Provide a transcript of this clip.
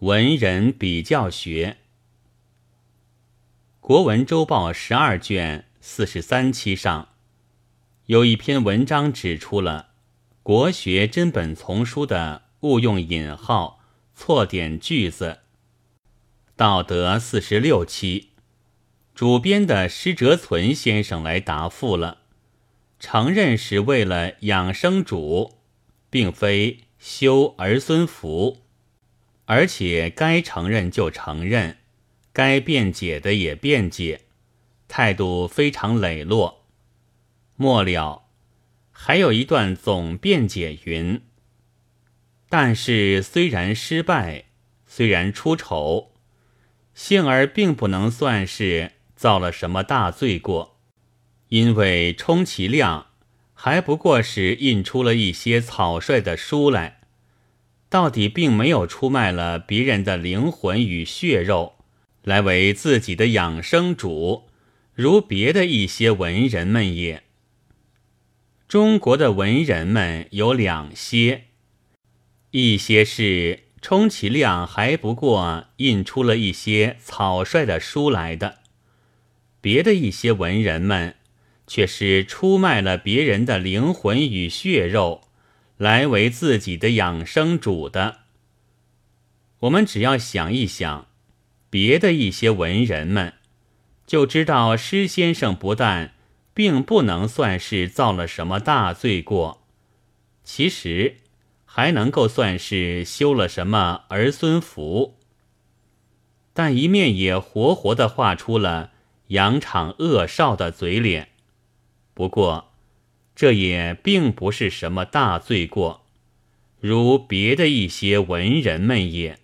文人比较学，《国文周报》十二卷四十三期上有一篇文章，指出了国学真本丛书的误用引号、错点句子。道德四十六期，主编的施哲存先生来答复了，承认是为了养生主，并非修儿孙福。而且该承认就承认，该辩解的也辩解，态度非常磊落。末了还有一段总辩解云：“但是虽然失败，虽然出丑，幸而并不能算是造了什么大罪过，因为充其量还不过是印出了一些草率的书来。”到底并没有出卖了别人的灵魂与血肉，来为自己的养生主，如别的一些文人们也。中国的文人们有两些，一些是充其量还不过印出了一些草率的书来的，别的一些文人们却是出卖了别人的灵魂与血肉。来为自己的养生主的，我们只要想一想，别的一些文人们，就知道施先生不但并不能算是造了什么大罪过，其实还能够算是修了什么儿孙福，但一面也活活的画出了扬场恶少的嘴脸。不过。这也并不是什么大罪过，如别的一些文人们也。